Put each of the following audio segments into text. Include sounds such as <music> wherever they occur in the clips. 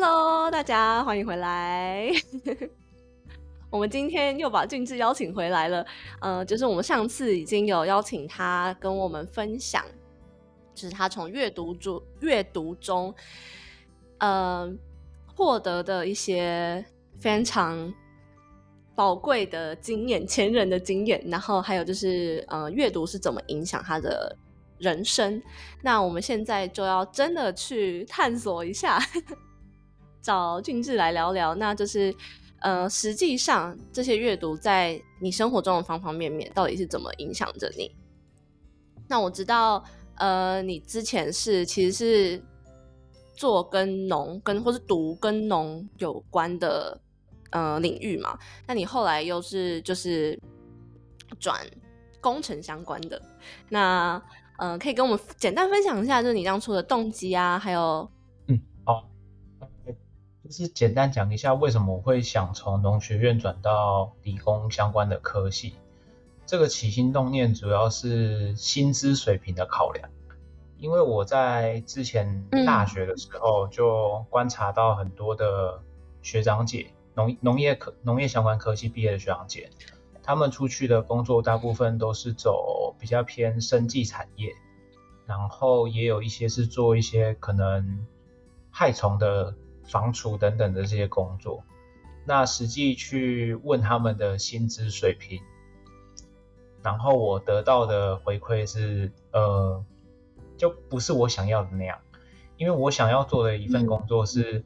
Hello，大家欢迎回来。<laughs> 我们今天又把俊志邀请回来了。呃，就是我们上次已经有邀请他跟我们分享，就是他从阅读中阅读中，呃，获得的一些非常宝贵的经验，前人的经验。然后还有就是，呃，阅读是怎么影响他的人生？那我们现在就要真的去探索一下。找俊志来聊聊，那就是，呃，实际上这些阅读在你生活中的方方面面，到底是怎么影响着你？那我知道，呃，你之前是其实是做跟农跟或是读跟农有关的呃领域嘛，那你后来又是就是转工程相关的，那呃，可以跟我们简单分享一下，就是你当初的动机啊，还有。是简单讲一下为什么我会想从农学院转到理工相关的科系。这个起心动念主要是薪资水平的考量，因为我在之前大学的时候就观察到很多的学长姐，农农业科农业相关科系毕业的学长姐，他们出去的工作大部分都是走比较偏生技产业，然后也有一些是做一些可能害虫的。防储等等的这些工作，那实际去问他们的薪资水平，然后我得到的回馈是，呃，就不是我想要的那样，因为我想要做的一份工作是，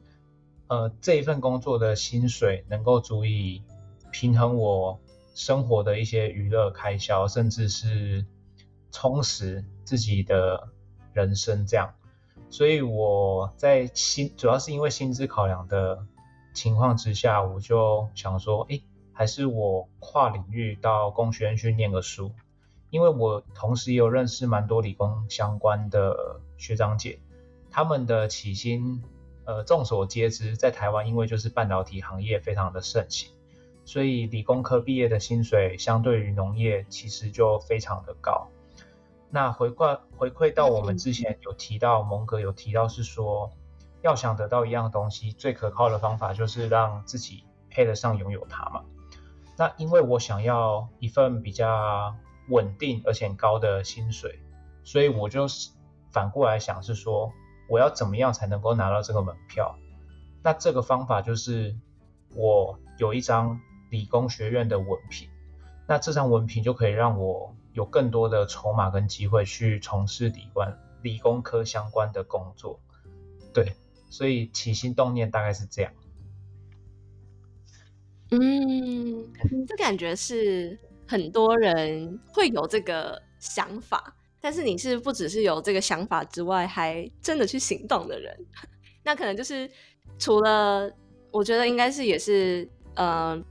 呃，这一份工作的薪水能够足以平衡我生活的一些娱乐开销，甚至是充实自己的人生这样。所以我在薪主要是因为薪资考量的情况之下，我就想说，哎，还是我跨领域到工学院去念个书，因为我同时也有认识蛮多理工相关的学长姐，他们的起薪，呃，众所皆知，在台湾因为就是半导体行业非常的盛行，所以理工科毕业的薪水相对于农业其实就非常的高。那回馈回馈到我们之前有提到，蒙哥有提到是说，要想得到一样东西，最可靠的方法就是让自己配得上拥有它嘛。那因为我想要一份比较稳定而且高的薪水，所以我就反过来想是说，我要怎么样才能够拿到这个门票？那这个方法就是我有一张理工学院的文凭，那这张文凭就可以让我。有更多的筹码跟机会去从事理关理工科相关的工作，对，所以起心动念大概是这样。嗯，这感觉是很多人会有这个想法，但是你是不只是有这个想法之外，还真的去行动的人。<laughs> 那可能就是除了，我觉得应该是也是，呃，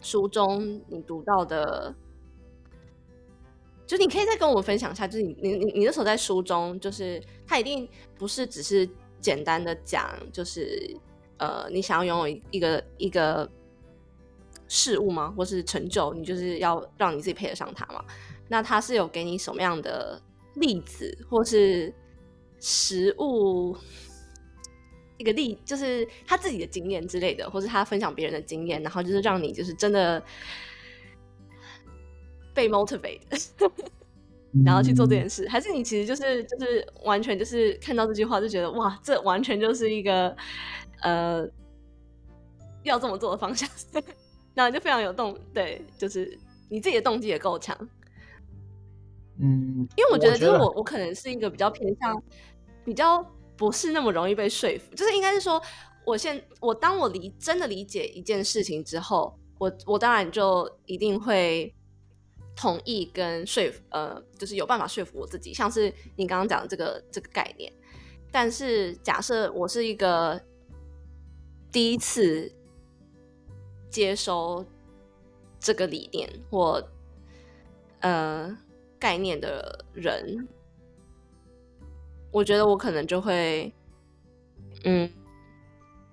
书中你读到的。就你可以再跟我们分享一下，就是你你你那时候在书中，就是他一定不是只是简单的讲，就是呃，你想要拥有一个一个事物吗？或是成就？你就是要让你自己配得上它吗？那他是有给你什么样的例子，或是实物一个例，就是他自己的经验之类的，或是他分享别人的经验，然后就是让你就是真的。被 motivate，<laughs> 然后去做这件事，还是你其实就是就是完全就是看到这句话就觉得哇，这完全就是一个呃要这么做的方向，<laughs> 然后就非常有动，对，就是你自己的动机也够强。嗯，因为我觉得就是我我可能是一个比较偏向比较不是那么容易被说服，就是应该是说，我现我当我理真的理解一件事情之后，我我当然就一定会。同意跟说服，呃，就是有办法说服我自己，像是你刚刚讲的这个这个概念。但是假设我是一个第一次接收这个理念或呃概念的人，我觉得我可能就会嗯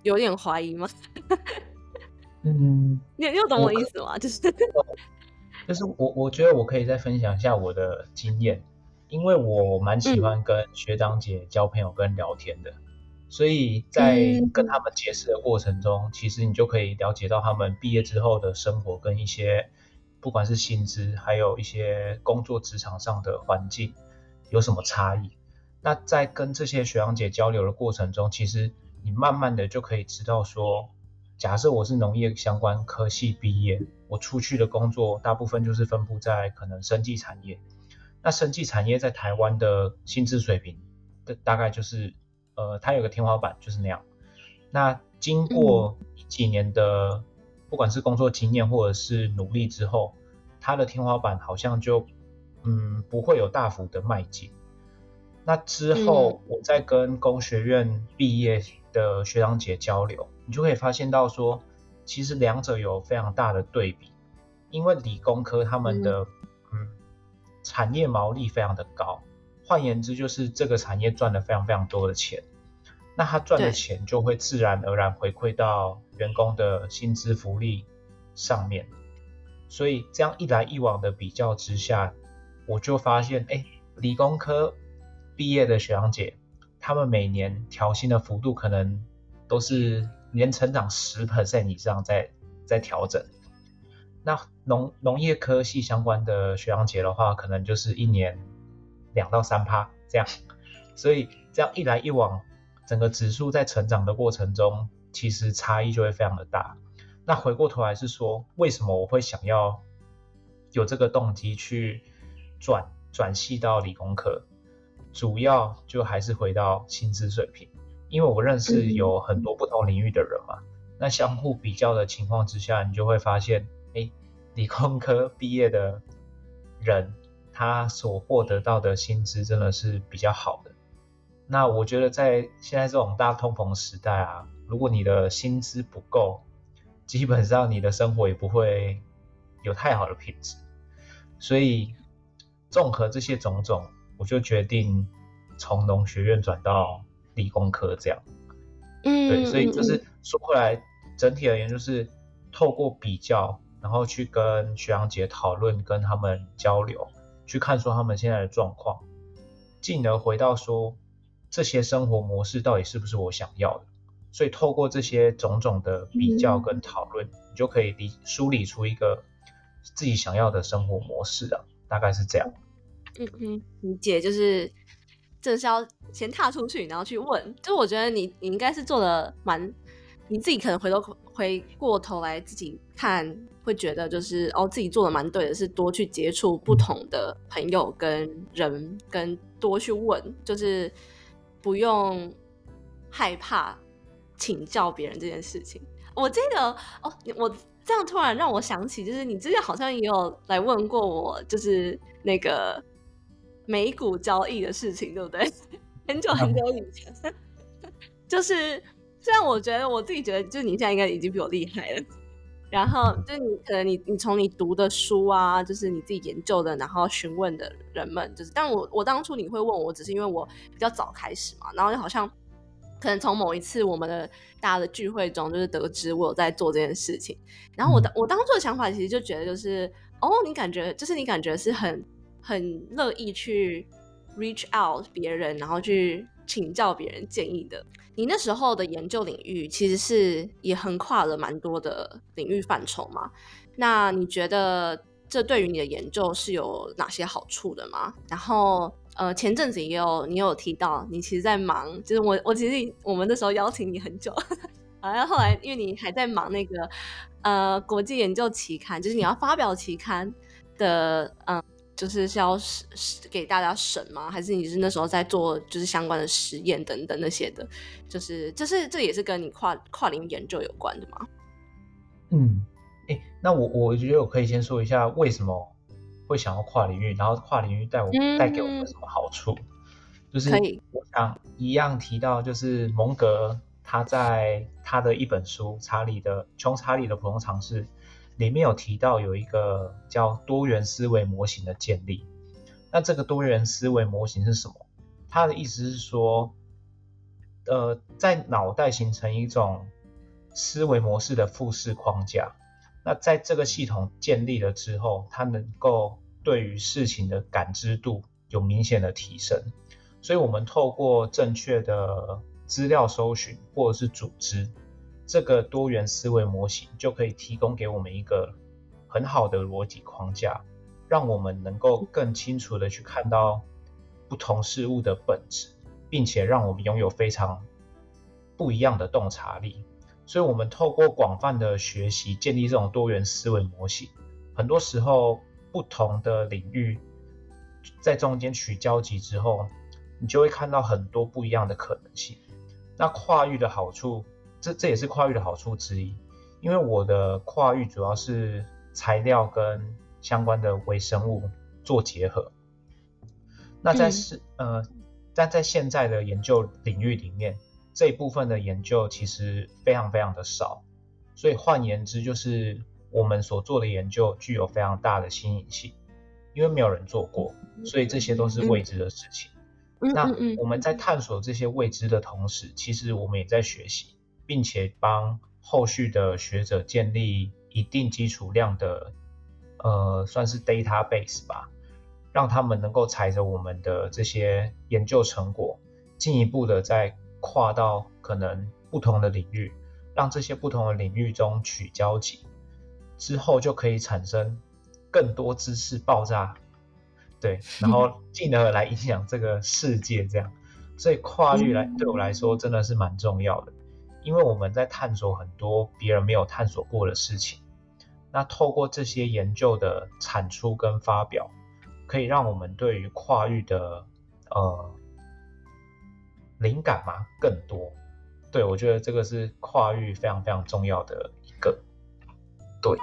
有点怀疑吗？<laughs> 嗯，你你有懂我意思吗？就是就是我我觉得我可以再分享一下我的经验，因为我蛮喜欢跟学长姐交朋友跟聊天的，所以在跟他们结识的过程中，其实你就可以了解到他们毕业之后的生活跟一些不管是薪资，还有一些工作职场上的环境有什么差异。那在跟这些学长姐交流的过程中，其实你慢慢的就可以知道说。假设我是农业相关科系毕业，我出去的工作大部分就是分布在可能生技产业。那生技产业在台湾的薪资水平的大概就是，呃，它有个天花板就是那样。那经过几年的不管是工作经验或者是努力之后，它的天花板好像就嗯不会有大幅的迈进。那之后我在跟工学院毕业的学长姐交流。你就可以发现到说，其实两者有非常大的对比，因为理工科他们的嗯。产业毛利非常的高，换言之就是这个产业赚了非常非常多的钱，那他赚的钱就会自然而然回馈到员工的薪资福利上面，所以这样一来一往的比较之下，我就发现哎，理工科毕业的学长姐，他们每年调薪的幅度可能都是。年成长十 percent 以上，在在调整。那农农业科系相关的学长姐的话，可能就是一年两到三趴这样。所以这样一来一往，整个指数在成长的过程中，其实差异就会非常的大。那回过头来是说，为什么我会想要有这个动机去转转系到理工科？主要就还是回到薪资水平。因为我认识有很多不同领域的人嘛，那相互比较的情况之下，你就会发现，哎，理工科毕业的人，他所获得到的薪资真的是比较好的。那我觉得在现在这种大通膨时代啊，如果你的薪资不够，基本上你的生活也不会有太好的品质。所以综合这些种种，我就决定从农学院转到。理工科这样，嗯，对，所以就是说回来，整体而言就是透过比较，然后去跟学长姐讨论，跟他们交流，去看说他们现在的状况，进而回到说这些生活模式到底是不是我想要的。所以透过这些种种的比较跟讨论，你就可以理梳理出一个自己想要的生活模式啊，大概是这样。嗯嗯，理解就是。这是要先踏出去，然后去问。就我觉得你你应该是做的蛮，你自己可能回头回过头来自己看，会觉得就是哦自己做的蛮对的，是多去接触不同的朋友跟人，跟多去问，就是不用害怕请教别人这件事情。我记得哦，我这样突然让我想起，就是你之前好像也有来问过我，就是那个。美股交易的事情，对不对？<laughs> 很久很久以前，<laughs> 就是虽然我觉得我自己觉得，就是你现在应该已经比我厉害了。然后就你可能你你从你读的书啊，就是你自己研究的，然后询问的人们，就是但我我当初你会问我，只是因为我比较早开始嘛，然后就好像可能从某一次我们的大家的聚会中，就是得知我有在做这件事情。然后我当我当初的想法其实就觉得，就是哦，你感觉就是你感觉是很。很乐意去 reach out 别人，然后去请教别人建议的。你那时候的研究领域其实是也横跨了蛮多的领域范畴嘛？那你觉得这对于你的研究是有哪些好处的吗？然后呃，前阵子也有你有提到，你其实在忙，就是我我其实我们那时候邀请你很久，<laughs> 然后后来因为你还在忙那个呃国际研究期刊，就是你要发表期刊的嗯。就是是要是给大家审吗？还是你是那时候在做就是相关的实验等等那些的？就是就是这也是跟你跨跨龄研究有关的吗？嗯，哎，那我我觉得我可以先说一下为什么会想要跨领域，然后跨领域带我带给我们什么好处？就是我想一样提到，就是蒙格他在他的一本书《查理的穷查理的普通常识》里面有提到有一个叫多元思维模型的建立。那这个多元思维模型是什么？他的意思是说，呃，在脑袋形成一种思维模式的复式框架。那在这个系统建立了之后，它能够对于事情的感知度有明显的提升。所以，我们透过正确的资料搜寻或者是组织，这个多元思维模型就可以提供给我们一个很好的逻辑框架，让我们能够更清楚的去看到不同事物的本质，并且让我们拥有非常不一样的洞察力。所以，我们透过广泛的学习建立这种多元思维模型，很多时候不同的领域在中间取交集之后。你就会看到很多不一样的可能性。那跨域的好处，这这也是跨域的好处之一。因为我的跨域主要是材料跟相关的微生物做结合。那在是呃，但在现在的研究领域里面，这一部分的研究其实非常非常的少。所以换言之，就是我们所做的研究具有非常大的新颖性，因为没有人做过，所以这些都是未知的事情。那我们在探索这些未知的同时，其实我们也在学习，并且帮后续的学者建立一定基础量的，呃，算是 database 吧，让他们能够踩着我们的这些研究成果，进一步的再跨到可能不同的领域，让这些不同的领域中取交集，之后就可以产生更多知识爆炸。对，然后进而来影响这个世界，这样，所以跨域来对我来说真的是蛮重要的，因为我们在探索很多别人没有探索过的事情，那透过这些研究的产出跟发表，可以让我们对于跨域的呃灵感嘛更多，对我觉得这个是跨域非常非常重要的一个，对，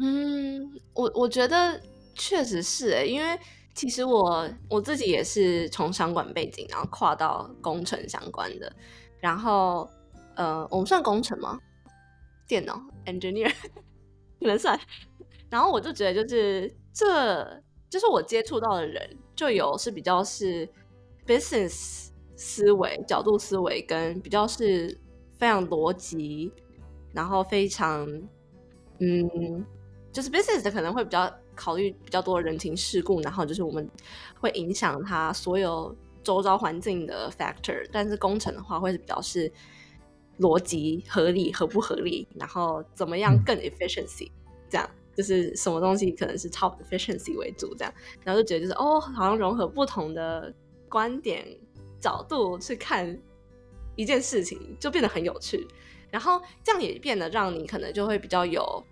嗯，我我觉得。确实是哎，因为其实我我自己也是从商管背景，然后跨到工程相关的，然后呃，我们算工程吗？电脑 engineer <laughs> 可能算。然后我就觉得，就是这就是我接触到的人，就有是比较是 business 思维角度思维，跟比较是非常逻辑，然后非常嗯，就是 business 的可能会比较。考虑比较多人情世故，然后就是我们会影响他所有周遭环境的 factor。但是工程的话，会是比较是逻辑合理合不合理，然后怎么样更 efficiency，这样就是什么东西可能是 top efficiency 为主，这样，然后就觉得就是哦，好像融合不同的观点角度去看一件事情，就变得很有趣。然后这样也变得让你可能就会比较有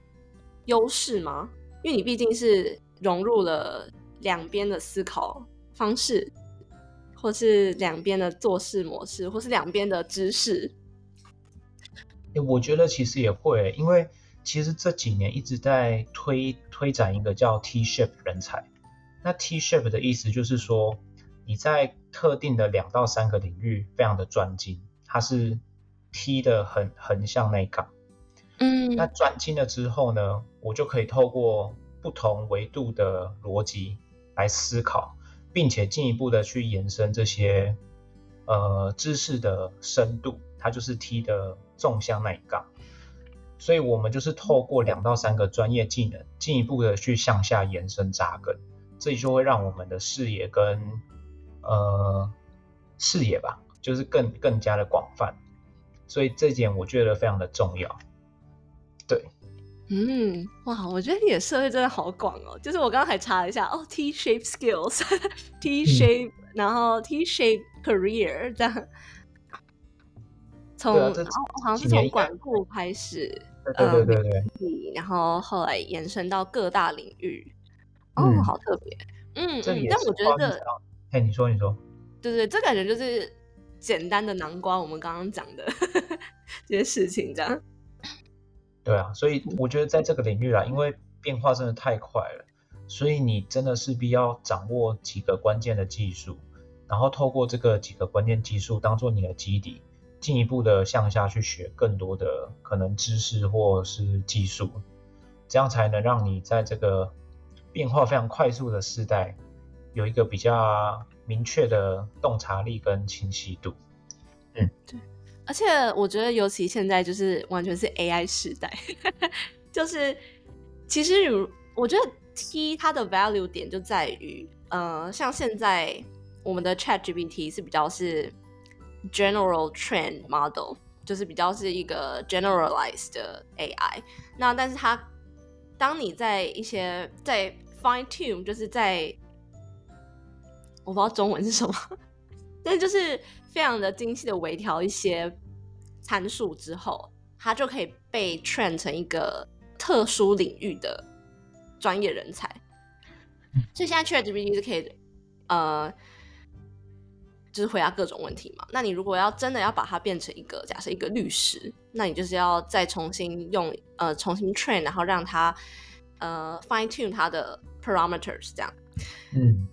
优势吗？因为你毕竟是融入了两边的思考方式，或是两边的做事模式，或是两边的知识。我觉得其实也会，因为其实这几年一直在推推展一个叫 T-shape 人才。那 T-shape 的意思就是说，你在特定的两到三个领域非常的专精，它是 T 的横横向那杠。嗯，那专精了之后呢，我就可以透过不同维度的逻辑来思考，并且进一步的去延伸这些呃知识的深度，它就是 T 的纵向那一杠。所以，我们就是透过两到三个专业技能，进一步的去向下延伸扎根，这就会让我们的视野跟呃视野吧，就是更更加的广泛。所以这点我觉得非常的重要。对，嗯，哇，我觉得你的社会真的好广哦。就是我刚刚还查了一下，哦，T shape skills，T <laughs> shape，然后 T shape career 这样。从好像是从管顾开始，对对对对对，然后后来延伸到各大领域，哦，好特别，嗯，但我觉得，哎，你说你说，对对，这感觉就是简单的南瓜，我们刚刚讲的 <laughs> 这些事情这样。对啊，所以我觉得在这个领域啦，因为变化真的太快了，所以你真的势必要掌握几个关键的技术，然后透过这个几个关键技术当做你的基底，进一步的向下去学更多的可能知识或是技术，这样才能让你在这个变化非常快速的时代，有一个比较明确的洞察力跟清晰度。嗯，对。而且我觉得，尤其现在就是完全是 AI 时代，<laughs> 就是其实如我觉得 T 它的 value 点就在于，呃，像现在我们的 Chat GPT 是比较是 general trend model，就是比较是一个 generalized 的 AI。那但是它当你在一些在 fine tune，就是在我不知道中文是什么，但就是非常的精细的微调一些参数之后，它就可以被 train 成一个特殊领域的专业人才。所以现在 ChatGPT 是可以，呃，就是回答各种问题嘛。那你如果要真的要把它变成一个假设一个律师，那你就是要再重新用呃重新 train，然后让它呃 fine tune 它的 parameters 这样。嗯。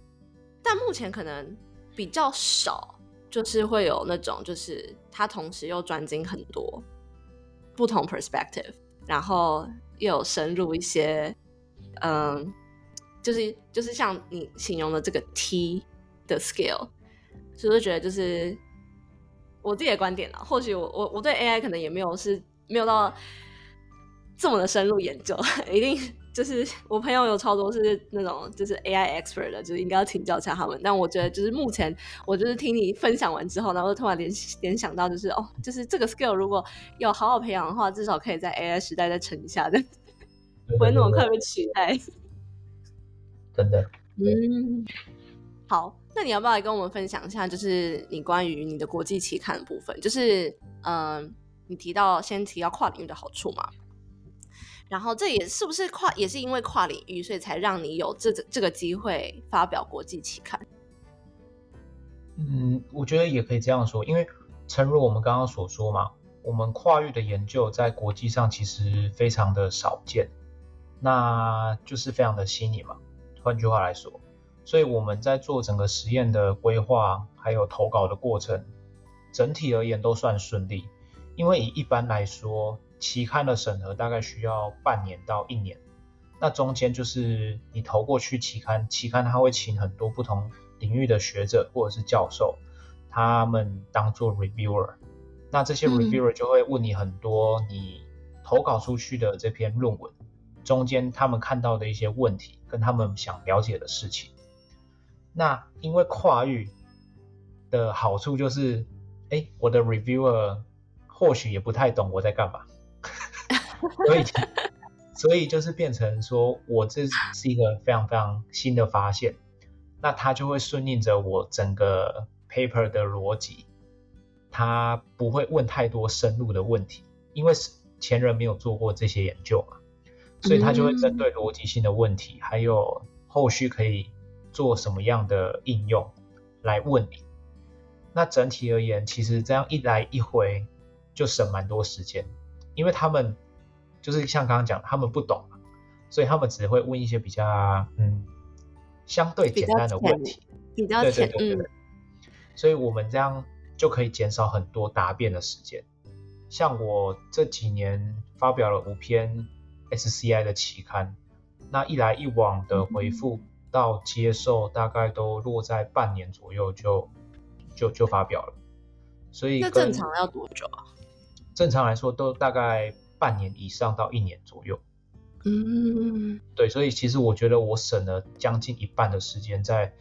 但目前可能比较少，就是会有那种，就是他同时又专精很多不同 perspective，然后又有深入一些，嗯，就是就是像你形容的这个 T 的 skill，所以我觉得就是我自己的观点啦。或许我我我对 AI 可能也没有是没有到这么的深入研究，<laughs> 一定。就是我朋友有超多是那种就是 AI expert 的，就是应该要请教一下他们。但我觉得就是目前我就是听你分享完之后，然后突然联联想到，就是哦，就是这个 skill 如果有好好培养的话，至少可以在 AI 时代再撑一下的，<laughs> 不会那么快被取代。真的。嗯。好，那你要不要来跟我们分享一下，就是你关于你的国际期刊的部分？就是嗯，你提到先提到跨领域的好处嘛？然后这也是不是跨也是因为跨领域，所以才让你有这这个机会发表国际期刊？嗯，我觉得也可以这样说，因为诚如我们刚刚所说嘛，我们跨域的研究在国际上其实非常的少见，那就是非常的新颖嘛。换句话来说，所以我们在做整个实验的规划，还有投稿的过程，整体而言都算顺利，因为以一般来说。期刊的审核大概需要半年到一年，那中间就是你投过去期刊，期刊它会请很多不同领域的学者或者是教授，他们当做 reviewer，那这些 reviewer 就会问你很多你投稿出去的这篇论文中间他们看到的一些问题跟他们想了解的事情。那因为跨域的好处就是，哎，我的 reviewer 或许也不太懂我在干嘛。<laughs> 所以，所以就是变成说，我这是一个非常非常新的发现，那它就会顺应着我整个 paper 的逻辑，它不会问太多深入的问题，因为前人没有做过这些研究嘛，所以他就会针对逻辑性的问题，还有后续可以做什么样的应用来问你。那整体而言，其实这样一来一回就省蛮多时间。因为他们就是像刚刚讲，他们不懂，所以他们只会问一些比较嗯相对简单的问题，比较对对对对。所以我们这样就可以减少很多答辩的时间。像我这几年发表了五篇 SCI 的期刊，那一来一往的回复到接受，大概都落在半年左右就就就发表了。所以那正常要多久啊？正常来说都大概半年以上到一年左右。嗯，对，所以其实我觉得我省了将近一半的时间在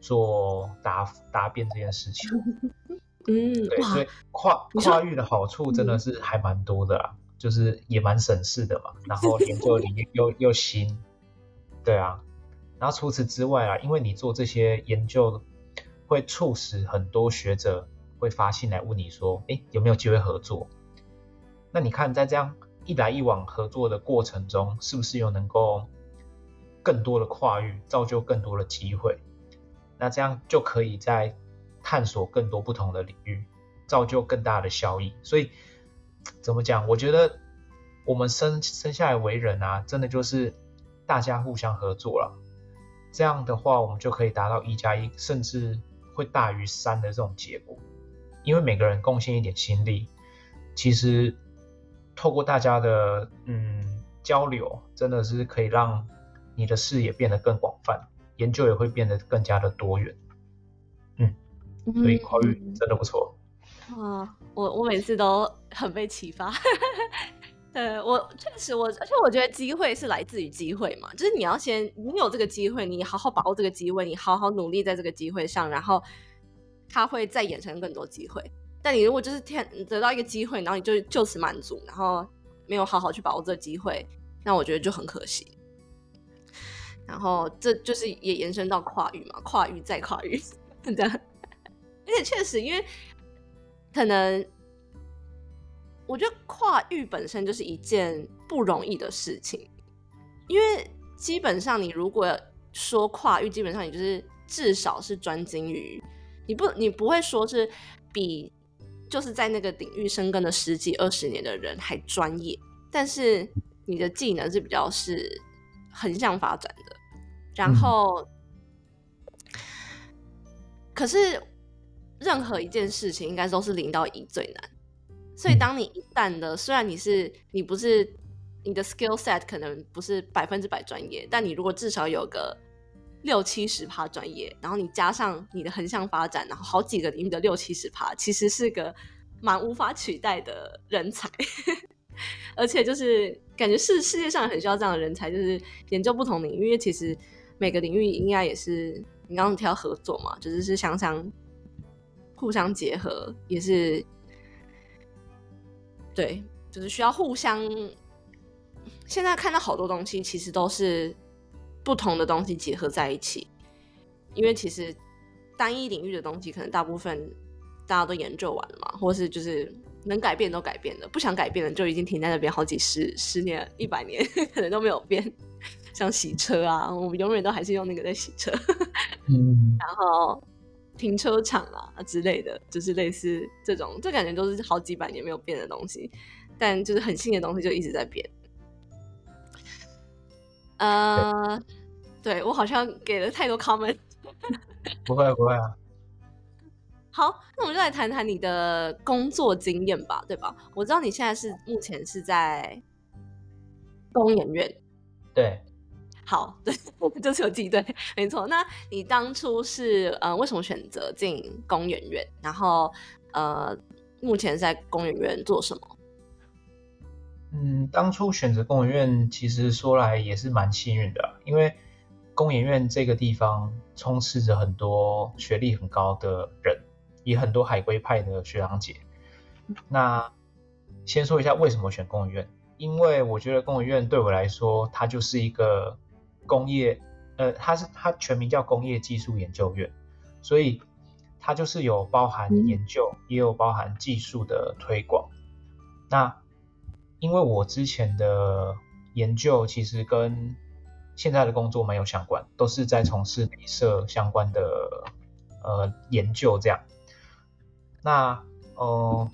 做答答辩这件事情。<laughs> 嗯，对，所以跨跨域的好处真的是还蛮多的啦，就是也蛮省事的嘛。然后 <laughs> 研究领域又又新，对啊。然后除此之外啊，因为你做这些研究，会促使很多学者会发信来问你说，哎，有没有机会合作？那你看，在这样一来一往合作的过程中，是不是又能够更多的跨域，造就更多的机会？那这样就可以在探索更多不同的领域，造就更大的效益。所以怎么讲？我觉得我们生生下来为人啊，真的就是大家互相合作了。这样的话，我们就可以达到一加一，甚至会大于三的这种结果。因为每个人贡献一点心力，其实透过大家的嗯交流，真的是可以让你的视野变得更广泛，研究也会变得更加的多元。嗯，所以跨越真的不错。啊，我我每次都很被启发。呃我确实我，而且我觉得机会是来自于机会嘛，就是你要先你有这个机会，你好好把握这个机会，你好好努力在这个机会上，然后它会再衍生更多机会。但你如果就是天得到一个机会，然后你就就此满足，然后没有好好去把握这个机会，那我觉得就很可惜。然后这就是也延伸到跨域嘛，跨域再跨域 <laughs> 这样，<laughs> 而且确实因为可能。我觉得跨域本身就是一件不容易的事情，因为基本上你如果说跨域，基本上你就是至少是专精于，你不你不会说是比就是在那个领域深耕了十几二十年的人还专业，但是你的技能是比较是横向发展的，然后可是任何一件事情应该都是零到一最难。所以，当你一旦的，虽然你是你不是你的 skill set 可能不是百分之百专业，但你如果至少有个六七十趴专业，然后你加上你的横向发展，然后好几个领域的六七十趴，其实是个蛮无法取代的人才。<laughs> 而且就是感觉世世界上很需要这样的人才，就是研究不同领域，因为其实每个领域应该也是你刚刚提到合作嘛，就是是想想互相结合，也是。对，就是需要互相。现在看到好多东西，其实都是不同的东西结合在一起。因为其实单一领域的东西，可能大部分大家都研究完了嘛，或是就是能改变都改变了，不想改变的就已经停在那边好几十、十年、一百年，<laughs> 可能都没有变。像洗车啊，我们永远都还是用那个在洗车。<laughs> 嗯，然后。停车场啊之类的，就是类似这种，这感觉都是好几百年没有变的东西，但就是很新的东西就一直在变。呃，对我好像给了太多 comment。<laughs> 不会不会啊。好，那我们就来谈谈你的工作经验吧，对吧？我知道你现在是目前是在工研院。对。好，<laughs> 对，就是有记对，没错。那你当初是呃，为什么选择进公园院？然后呃，目前在公园院做什么？嗯，当初选择公园院，其实说来也是蛮幸运的，因为公园院这个地方充斥着很多学历很高的人，也很多海归派的学长姐。那先说一下为什么选公园院，因为我觉得公园院对我来说，它就是一个。工业，呃，它是它全名叫工业技术研究院，所以它就是有包含研究，也有包含技术的推广。那因为我之前的研究其实跟现在的工作没有相关，都是在从事镭射相关的呃研究这样。那呃，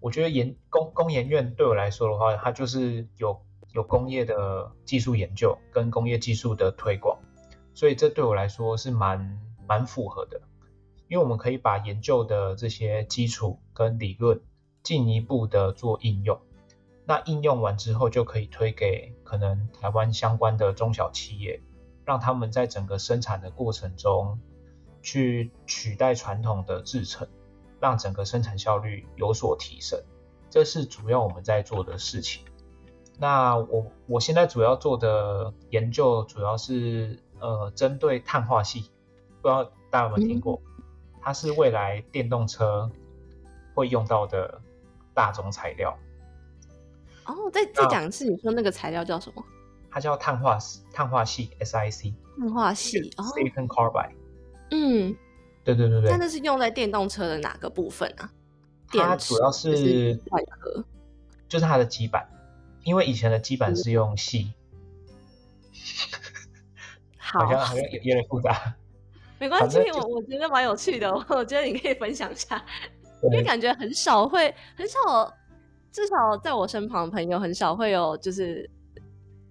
我觉得研工工研院对我来说的话，它就是有。有工业的技术研究跟工业技术的推广，所以这对我来说是蛮蛮符合的，因为我们可以把研究的这些基础跟理论进一步的做应用，那应用完之后就可以推给可能台湾相关的中小企业，让他们在整个生产的过程中去取代传统的制程，让整个生产效率有所提升，这是主要我们在做的事情。那我我现在主要做的研究主要是呃针对碳化系，不知道大家有没有听过？它是未来电动车会用到的大宗材料。哦，再再讲一次，你说那个材料叫什么？它叫碳化碳化系 SiC。碳化系，Silicon Carbide。嗯，对对对对。那是用在电动车的哪个部分啊？它主要是外壳，就是它的基板。因为以前的基板是。用细，好。像好像有有点复杂，没关系，我我觉得蛮有趣的，<laughs> 我觉得你可以分享一下，因为感觉很少会很少，至少在我身旁的朋友很少会有就是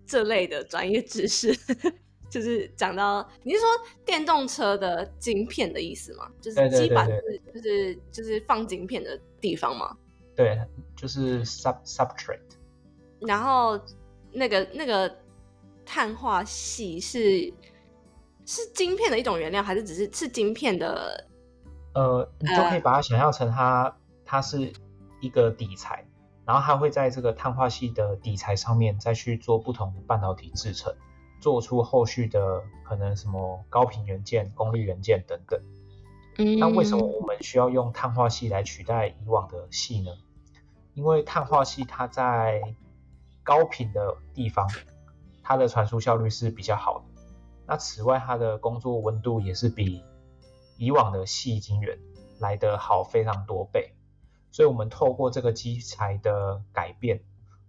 这类的专业知识，<laughs> 就是讲到你是说电动车的晶片的意思吗？就是基板是就是就是放晶片的地方吗？对，就是 sub substrate。然后那个那个碳化系是是晶片的一种原料，还是只是是晶片的？呃，你就可以把它想象成它它是一个底材，然后它会在这个碳化系的底材上面再去做不同的半导体制成，做出后续的可能什么高频元件、功率元件等等。嗯那为什么我们需要用碳化系来取代以往的系呢？因为碳化系它在高频的地方，它的传输效率是比较好的。那此外，它的工作温度也是比以往的细晶圆来得好非常多倍。所以，我们透过这个基材的改变，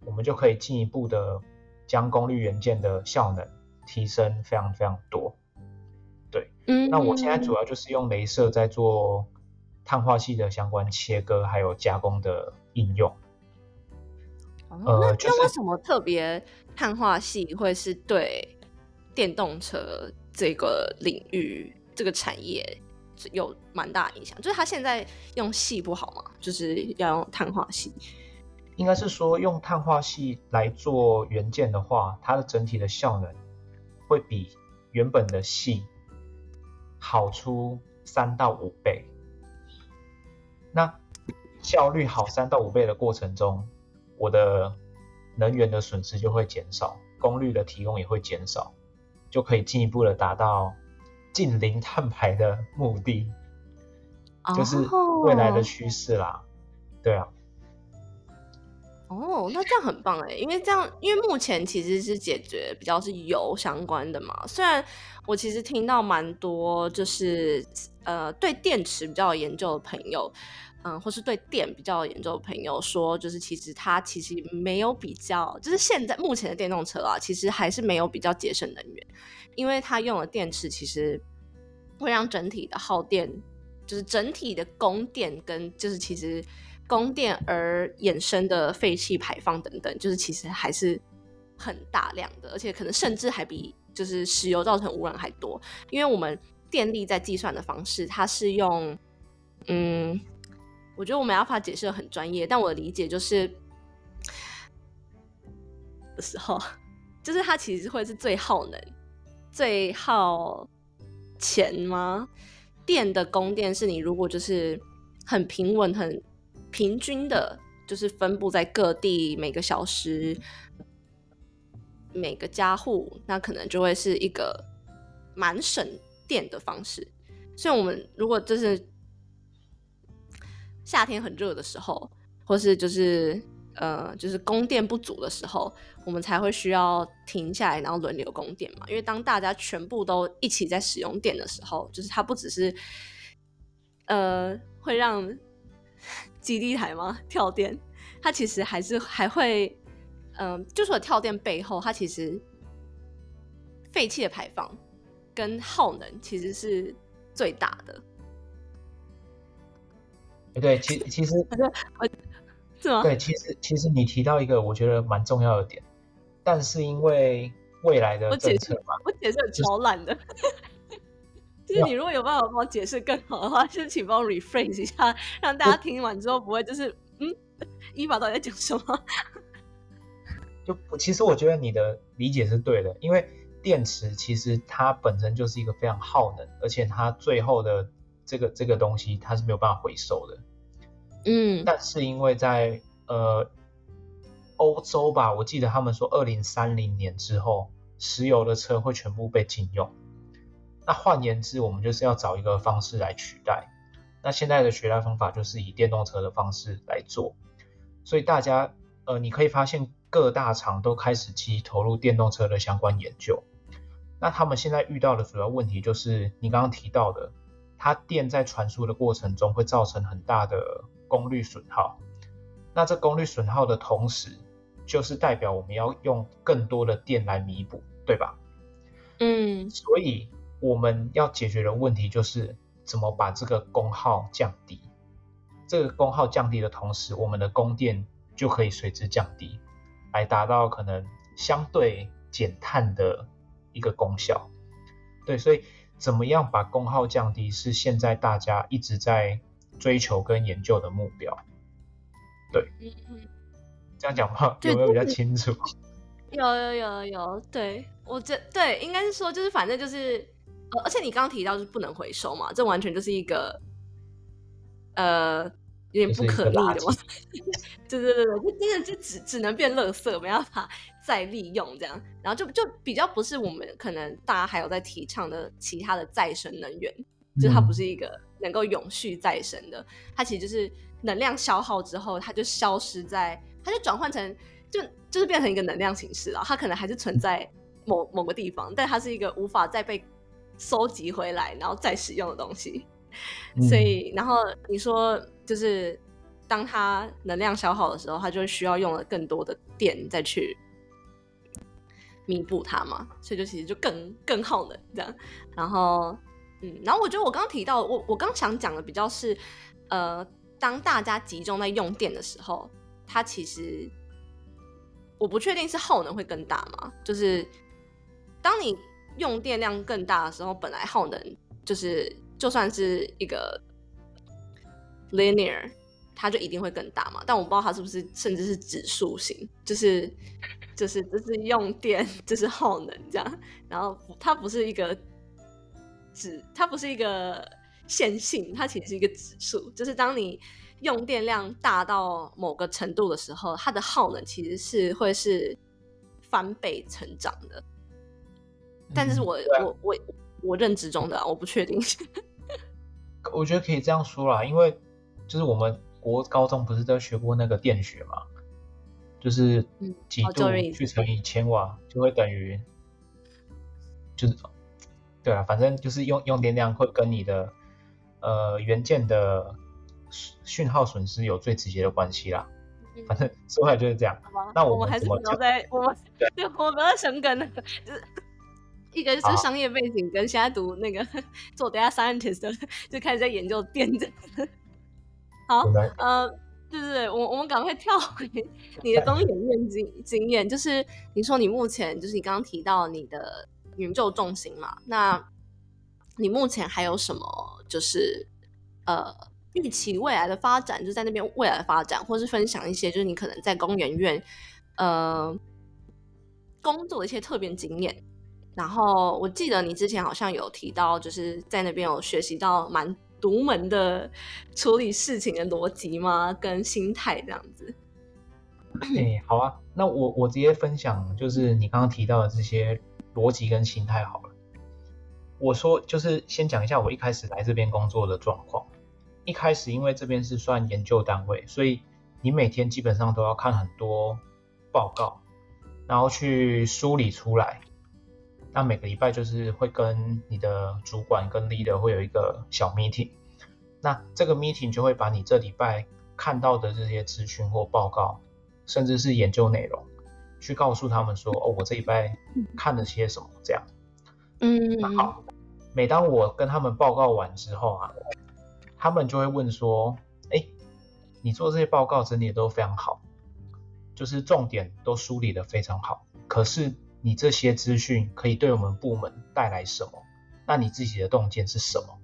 我们就可以进一步的将功率元件的效能提升非常非常多。嗯，那我现在主要就是用镭射在做碳化系的相关切割还有加工的应用。哦那呃就是那为什么特别碳化系会是对电动车这个领域、这个产业有蛮大影响？就是它现在用系不好吗？就是要用碳化系。应该是说用碳化系来做元件的话，它的整体的效能会比原本的系好出三到五倍。那效率好三到五倍的过程中，我的能源的损失就会减少，功率的提供也会减少，就可以进一步的达到近零碳排的目的，就是未来的趋势啦。对啊。哦，那这样很棒哎，因为这样，因为目前其实是解决比较是油相关的嘛。虽然我其实听到蛮多，就是呃对电池比较有研究的朋友，嗯、或是对电比较研究的朋友说，就是其实它其实没有比较，就是现在目前的电动车啊，其实还是没有比较节省能源，因为它用的电池其实会让整体的耗电，就是整体的供电跟就是其实。供电而衍生的废气排放等等，就是其实还是很大量的，而且可能甚至还比就是石油造成污染还多。因为我们电力在计算的方式，它是用，嗯，我觉得我没办法解释的很专业，但我的理解就是的时候，<laughs> 就是它其实会是最耗能、最耗钱吗？电的供电是你如果就是很平稳、很平均的，就是分布在各地，每个小时每个家户，那可能就会是一个蛮省电的方式。所以，我们如果就是夏天很热的时候，或是就是呃，就是供电不足的时候，我们才会需要停下来，然后轮流供电嘛。因为当大家全部都一起在使用电的时候，就是它不只是呃会让基地台吗跳电，它其实还是还会，嗯、就说跳电背后，它其实废气的排放跟耗能其实是最大的，对，其其实是吗？对，其实其实你提到一个我觉得蛮重要的点，但是因为未来的我解释政策嘛，我解释的超烂的。<laughs> 就是你如果有办法帮我解释更好的话，就请帮我 rephrase 一下，让大家听完之后不会就是嗯，伊法到底在讲什么？<laughs> 就其实我觉得你的理解是对的，因为电池其实它本身就是一个非常耗能，而且它最后的这个这个东西它是没有办法回收的。嗯但是因为在呃欧洲吧，我记得他们说二零三零年之后，石油的车会全部被禁用。那换言之，我们就是要找一个方式来取代。那现在的取代方法就是以电动车的方式来做。所以大家呃，你可以发现各大厂都开始积极投入电动车的相关研究。那他们现在遇到的主要问题就是你刚刚提到的，它电在传输的过程中会造成很大的功率损耗。那这功率损耗的同时，就是代表我们要用更多的电来弥补，对吧？嗯所以我们要解决的问题就是怎么把这个功耗降低。这个功耗降低的同时，我们的供电就可以随之降低，来达到可能相对减碳的一个功效。对，所以怎么样把功耗降低，是现在大家一直在追求跟研究的目标。对，嗯嗯，这样讲话有没有比较清楚？有有有有，对我这对应该是说，就是反正就是，呃，而且你刚刚提到就是不能回收嘛，这完全就是一个，呃，有点不可逆的嘛。<laughs> 对对对对，就真的就只只能变垃圾，没办法再利用这样，然后就就比较不是我们可能大家还有在提倡的其他的再生能源，就它不是一个能够永续再生的，它其实就是能量消耗之后，它就消失在，它就转换成。就就是变成一个能量形式了，它可能还是存在某某个地方，但它是一个无法再被收集回来，然后再使用的东西。<laughs> 所以，然后你说，就是当它能量消耗的时候，它就需要用了更多的电再去弥补它嘛，所以就其实就更更耗能这样。然后，嗯，然后我觉得我刚刚提到，我我刚想讲的比较是，呃，当大家集中在用电的时候，它其实。我不确定是耗能会更大嘛？就是当你用电量更大的时候，本来耗能就是就算是一个 linear，它就一定会更大嘛。但我不知道它是不是甚至是指数型，就是就是就是用电 <laughs> 就是耗能这样。然后它不是一个指，它不是一个线性，它其实是一个指数，就是当你。用电量大到某个程度的时候，它的耗能其实是会是翻倍成长的。但这是我我我我认知中的，我不确定。我觉得可以这样说啦，因为就是我们国高中不是都学过那个电学嘛，就是几度去乘以千瓦就会等于，就是对啊，反正就是用用电量会跟你的呃元件的。讯号损失有最直接的关系啦，<laughs> 反正说来就是这样。那我们还是不要在我们对，<laughs> 我不要生根了，就是一个是商业背景，跟现在读那个做 data scientist 的，就开始在研究电子。好，呃，对对对我我们赶快跳回 <laughs> 你的工研院经经验，就是你说你目前就是你刚刚提到你的宇宙重心嘛，那你目前还有什么就是呃？预期未来的发展，就在那边未来的发展，或是分享一些就是你可能在公研院呃工作的一些特别经验。然后我记得你之前好像有提到，就是在那边有学习到蛮独门的处理事情的逻辑吗？跟心态这样子。哎，好啊，那我我直接分享，就是你刚刚提到的这些逻辑跟心态好了。我说就是先讲一下我一开始来这边工作的状况。一开始，因为这边是算研究单位，所以你每天基本上都要看很多报告，然后去梳理出来。那每个礼拜就是会跟你的主管跟 leader 会有一个小 meeting。那这个 meeting 就会把你这礼拜看到的这些资讯或报告，甚至是研究内容，去告诉他们说：“哦，我这礼拜看了些什么。”这样。嗯。那好。每当我跟他们报告完之后啊。他们就会问说：“哎，你做这些报告整理都非常好，就是重点都梳理的非常好。可是你这些资讯可以对我们部门带来什么？那你自己的洞见是什么？”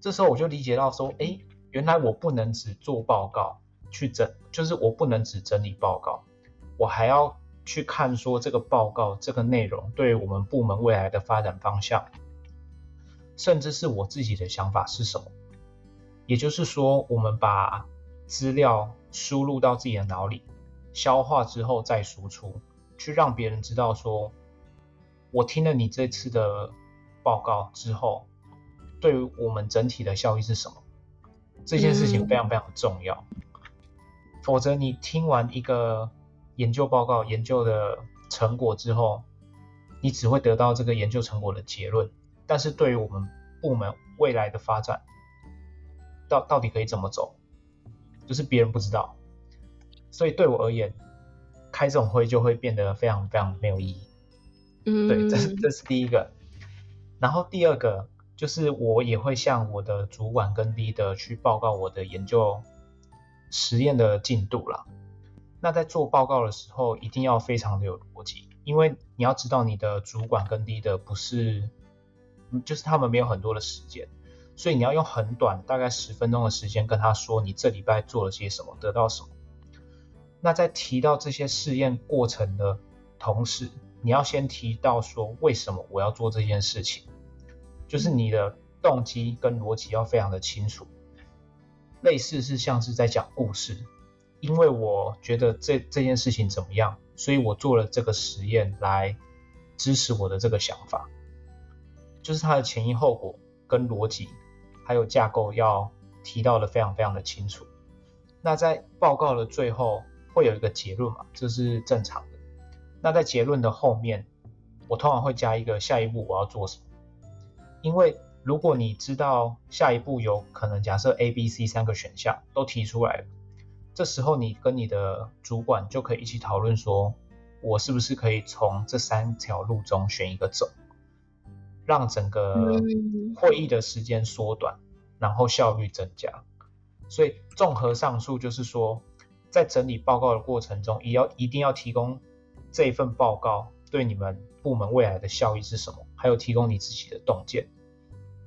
这时候我就理解到说：“哎，原来我不能只做报告去整，就是我不能只整理报告，我还要去看说这个报告这个内容对我们部门未来的发展方向。”甚至是我自己的想法是什么？也就是说，我们把资料输入到自己的脑里，消化之后再输出，去让别人知道说，我听了你这次的报告之后，对于我们整体的效益是什么？这件事情非常非常重要。否则，你听完一个研究报告、研究的成果之后，你只会得到这个研究成果的结论。但是对于我们部门未来的发展，到到底可以怎么走，就是别人不知道，所以对我而言，开这种会就会变得非常非常没有意义。嗯，对，这是这是第一个。然后第二个就是我也会向我的主管跟 leader 去报告我的研究实验的进度了。那在做报告的时候，一定要非常的有逻辑。因为你要知道你的主管跟 leader 不是，就是他们没有很多的时间，所以你要用很短，大概十分钟的时间跟他说你这礼拜做了些什么，得到什么。那在提到这些试验过程的同时，你要先提到说为什么我要做这件事情，就是你的动机跟逻辑要非常的清楚。类似是像是在讲故事，因为我觉得这这件事情怎么样，所以我做了这个实验来支持我的这个想法，就是它的前因后果跟逻辑还有架构要提到的非常非常的清楚。那在报告的最后会有一个结论嘛，这是正常的。那在结论的后面，我通常会加一个下一步我要做什么，因为。如果你知道下一步有可能假设 A、B、C 三个选项都提出来了，这时候你跟你的主管就可以一起讨论说，我是不是可以从这三条路中选一个走，让整个会议的时间缩短，然后效率增加。所以综合上述，就是说，在整理报告的过程中，也要一定要提供这一份报告对你们部门未来的效益是什么，还有提供你自己的洞见。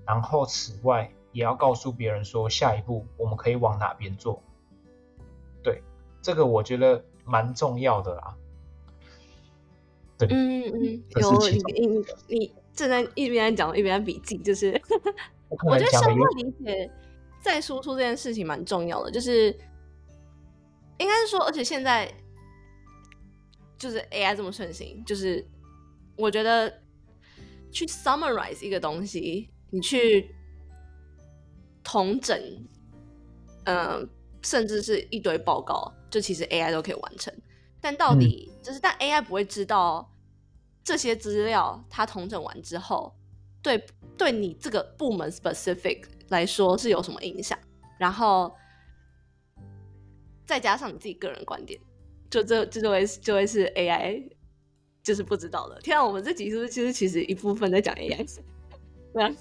然后，此外也要告诉别人说，下一步我们可以往哪边做。对，这个我觉得蛮重要的啦。对，嗯嗯，有你你正在一边讲一边笔记，就是我觉得相互理解再输出这件事情蛮重要的，就是应该是说，而且现在就是 AI 这么盛行，就是我觉得去 summarize 一个东西。你去同整，嗯，甚至是一堆报告，就其实 AI 都可以完成。但到底就是，但 AI 不会知道这些资料，它同整完之后，对对你这个部门 specific 来说是有什么影响？然后再加上你自己个人观点，就这这就会就会是 AI 就是不知道的。天啊，我们这集是不是其实其实一部分在讲 AI？<laughs> 对啊。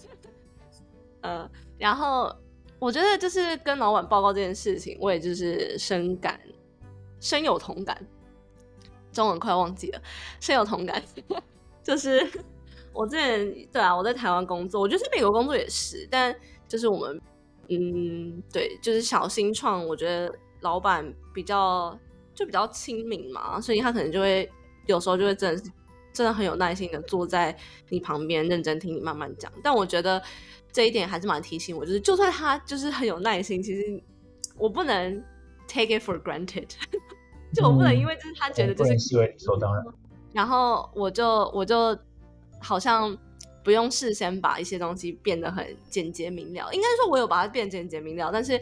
嗯，然后我觉得就是跟老板报告这件事情，我也就是深感深有同感。中文快忘记了，深有同感。<laughs> 就是我之前对啊，我在台湾工作，我觉得美国工作也是，但就是我们嗯，对，就是小新创，我觉得老板比较就比较亲民嘛，所以他可能就会有时候就会真的是真的很有耐心的坐在你旁边，认真听你慢慢讲。但我觉得。这一点还是蛮提醒我，就是就算他就是很有耐心，其实我不能 take it for granted，<laughs> 就我不能因为就是他觉得就是视为理所当然，然后我就我就好像不用事先把一些东西变得很简洁明了。应该说，我有把它变简洁明了，但是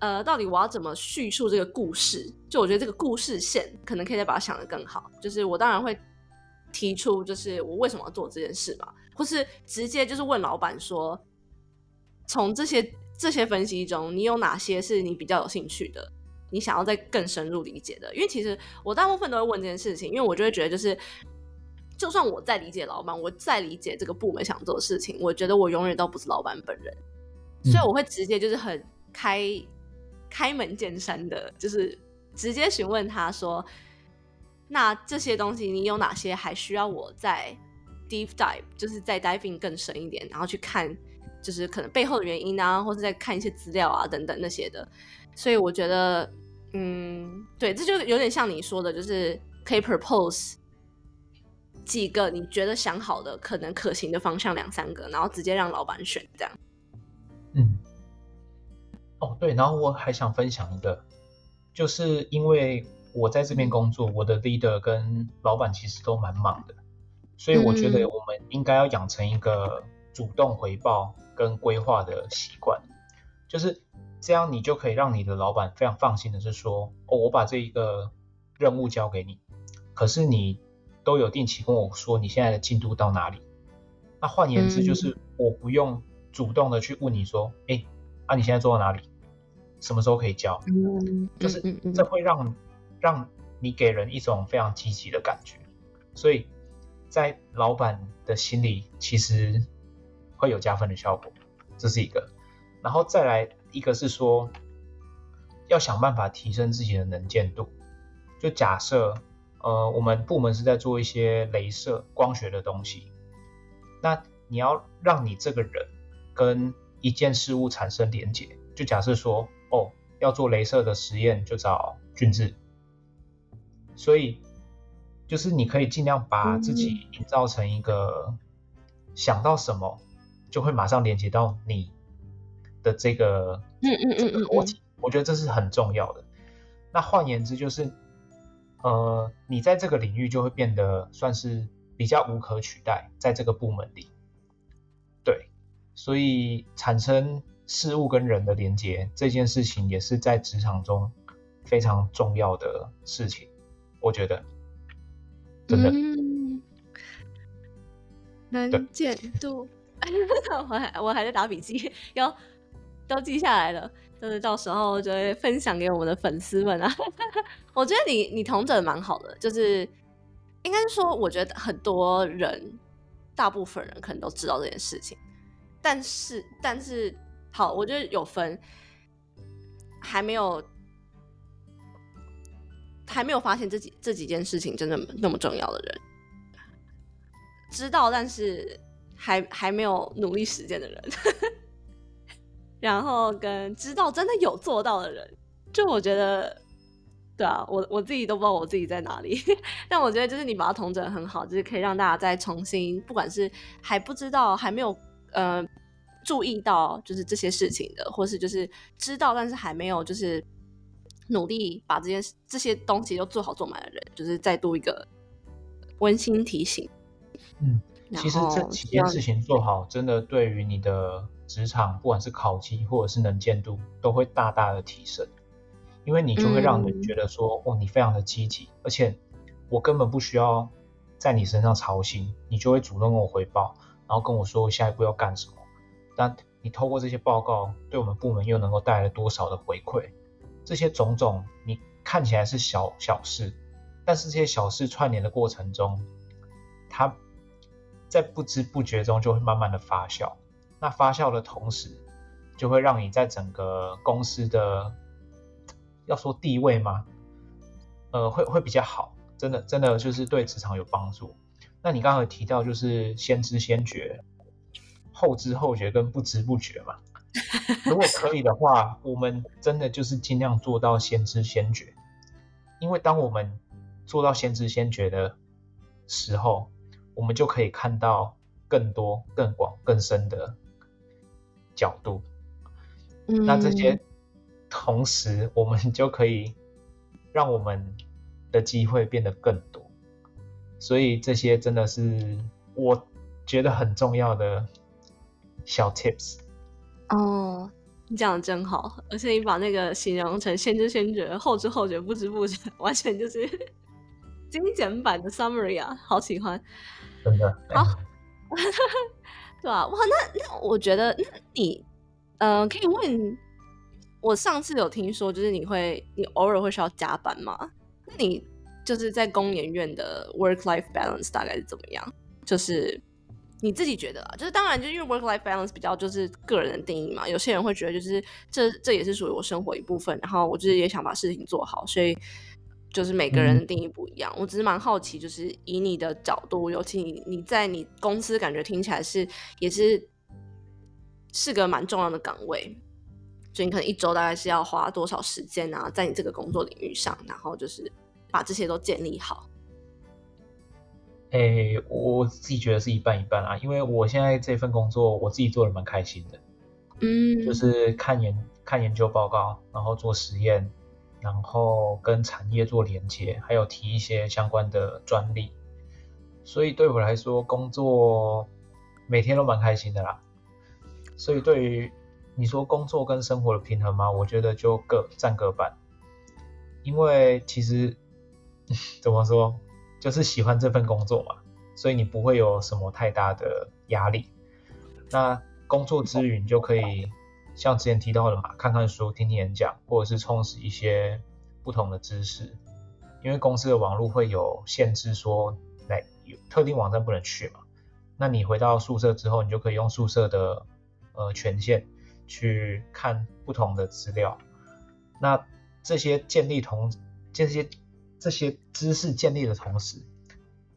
呃，到底我要怎么叙述这个故事？就我觉得这个故事线可能可以再把它想得更好。就是我当然会提出，就是我为什么要做这件事嘛。或是直接就是问老板说，从这些这些分析中，你有哪些是你比较有兴趣的？你想要再更深入理解的？因为其实我大部分都会问这件事情，因为我就会觉得，就是就算我在理解老板，我再理解这个部门想做的事情，我觉得我永远都不是老板本人，所以我会直接就是很开开门见山的，就是直接询问他说，那这些东西你有哪些还需要我再？Deep dive 就是再 diving 更深一点，然后去看，就是可能背后的原因啊，或者在看一些资料啊等等那些的。所以我觉得，嗯，对，这就有点像你说的，就是可以 propose 几个你觉得想好的可能可行的方向两三个，然后直接让老板选这样。嗯，哦对，然后我还想分享一个，就是因为我在这边工作，我的 leader 跟老板其实都蛮忙的。所以我觉得我们应该要养成一个主动回报跟规划的习惯，就是这样，你就可以让你的老板非常放心的是说，哦，我把这一个任务交给你，可是你都有定期跟我说你现在的进度到哪里。那换言之，就是我不用主动的去问你说，哎，啊你现在做到哪里？什么时候可以交？就是这会让让你给人一种非常积极的感觉，所以。在老板的心里，其实会有加分的效果，这是一个。然后再来一个是说，要想办法提升自己的能见度。就假设呃，我们部门是在做一些镭射光学的东西。那你要让你这个人跟一件事物产生连结，就假设说，哦，要做镭射的实验，就找俊智。所以，就是你可以尽量把自己营造成一个想到什么就会马上连接到你的这个嗯嗯嗯嗯逻辑，我觉得这是很重要的。那换言之，就是呃，你在这个领域就会变得算是比较无可取代，在这个部门里。对，所以产生事物跟人的连接这件事情，也是在职场中非常重要的事情。我觉得，真的，嗯，能见度，<laughs> 我还我还在打笔记，要都记下来了，就是到时候就会分享给我们的粉丝们啊。<laughs> 我觉得你你同整蛮好的，就是应该是说，我觉得很多人，大部分人可能都知道这件事情，但是但是好，我觉得有分，还没有。还没有发现这几这几件事情真的那么重要的人，知道但是还还没有努力实践的人，<laughs> 然后跟知道真的有做到的人，就我觉得，对啊，我我自己都不知道我自己在哪里，<laughs> 但我觉得就是你把它统整很好，就是可以让大家再重新，不管是还不知道还没有呃注意到就是这些事情的，或是就是知道但是还没有就是。努力把这件这些东西都做好做满的人，就是再多一个温馨提醒。嗯，其实这几件事情做好，真的对于你的职场，不管是考绩或者是能见度，都会大大的提升。因为你就会让人觉得说，哦，你非常的积极，而且我根本不需要在你身上操心，你就会主动跟我回报，然后跟我说下一步要干什么。那你透过这些报告，对我们部门又能够带来多少的回馈？这些种种，你看起来是小小事，但是这些小事串联的过程中，它在不知不觉中就会慢慢的发酵。那发酵的同时，就会让你在整个公司的要说地位吗？呃，会会比较好，真的真的就是对职场有帮助。那你刚刚提到就是先知先觉、后知后觉跟不知不觉嘛？如果可以的话，我们真的就是尽量做到先知先觉，因为当我们做到先知先觉的时候，我们就可以看到更多、更广、更深的角度。那这些同时，我们就可以让我们的机会变得更多。所以这些真的是我觉得很重要的小 tips。哦，你讲的真好，而且你把那个形容成先知先觉，后知后觉，不知不觉，完全就是 <laughs> 精简版的 summary 啊，好喜欢，真的好，<laughs> 对吧？哇，那那我觉得，那你，嗯，可以问，我上次有听说，就是你会，你偶尔会需要加班吗？那你就是在工研院的 work life balance 大概是怎么样？就是。你自己觉得啊，就是当然，就因为 work life balance 比较就是个人的定义嘛。有些人会觉得，就是这这也是属于我生活一部分。然后我就是也想把事情做好，所以就是每个人的定义不一样。我只是蛮好奇，就是以你的角度，尤其你你在你公司感觉听起来是也是是个蛮重要的岗位，所以你可能一周大概是要花多少时间啊，在你这个工作领域上，然后就是把这些都建立好。诶，我自己觉得是一半一半啊，因为我现在这份工作我自己做的蛮开心的，嗯，就是看研看研究报告，然后做实验，然后跟产业做连接，还有提一些相关的专利，所以对我来说工作每天都蛮开心的啦。所以对于你说工作跟生活的平衡吗？我觉得就各占各半，因为其实 <laughs> 怎么说？就是喜欢这份工作嘛，所以你不会有什么太大的压力。那工作之余，你就可以像之前提到的嘛，看看书、听听演讲，或者是充实一些不同的知识。因为公司的网络会有限制，说来有特定网站不能去嘛。那你回到宿舍之后，你就可以用宿舍的呃权限去看不同的资料。那这些建立同这些。这些知识建立的同时，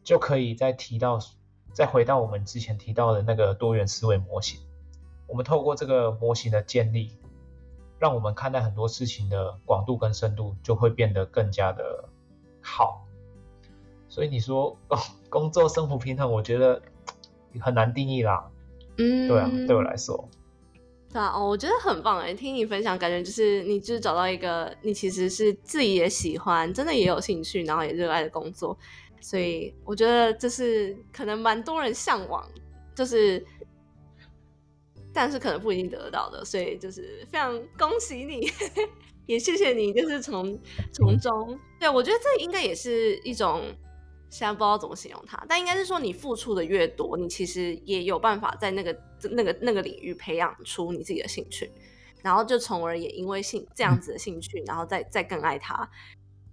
就可以再提到，再回到我们之前提到的那个多元思维模型。我们透过这个模型的建立，让我们看待很多事情的广度跟深度就会变得更加的好。所以你说哦，工作生活平衡，我觉得很难定义啦。嗯，对啊，对我来说。对啊，哦，我觉得很棒哎！听你分享，感觉就是你就是找到一个你其实是自己也喜欢，真的也有兴趣，然后也热爱的工作，所以我觉得这是可能蛮多人向往，就是但是可能不一定得到的，所以就是非常恭喜你，<laughs> 也谢谢你，就是从从中，对我觉得这应该也是一种。现在不知道怎么形容它，但应该是说你付出的越多，你其实也有办法在那个那个那个领域培养出你自己的兴趣，然后就从而也因为兴这样子的兴趣，然后再再更爱它，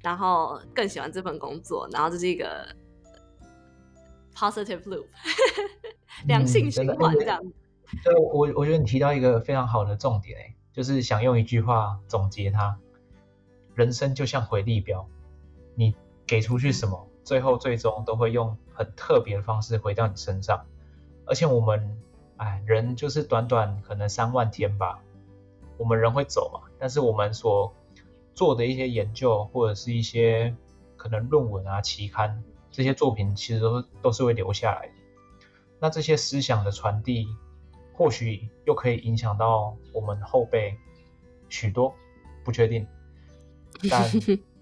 然后更喜欢这份工作，然后这是一个 positive loop，<laughs> 良性循环这样。对，我我觉得你提到一个非常好的重点，哎，就是想用一句话总结它：人生就像回力标，你给出去什么？最后，最终都会用很特别的方式回到你身上，而且我们，哎，人就是短短可能三万天吧，我们人会走嘛，但是我们所做的一些研究或者是一些可能论文啊、期刊这些作品，其实都都是会留下来的。那这些思想的传递，或许又可以影响到我们后辈许多，不确定，但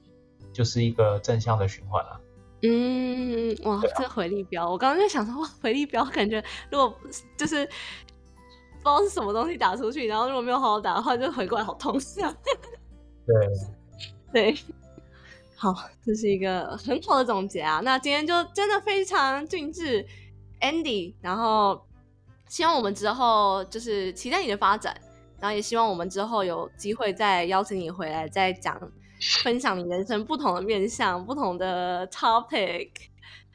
<laughs> 就是一个正向的循环啊。嗯，哇，这回力标，我刚刚在想说，哇，回力标，感觉如果就是不知道是什么东西打出去，然后如果没有好好打的话，就回过来好痛。对，<laughs> 对，好，这是一个很好的总结啊。那今天就真的非常俊致，Andy，然后希望我们之后就是期待你的发展，然后也希望我们之后有机会再邀请你回来再讲。<laughs> 分享你人生不同的面向，不同的 topic。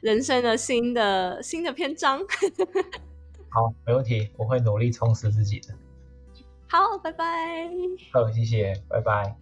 人生的新的、新的篇章。<laughs> 好，没问题，我会努力充实自己的。好，拜拜。好，谢谢，拜拜。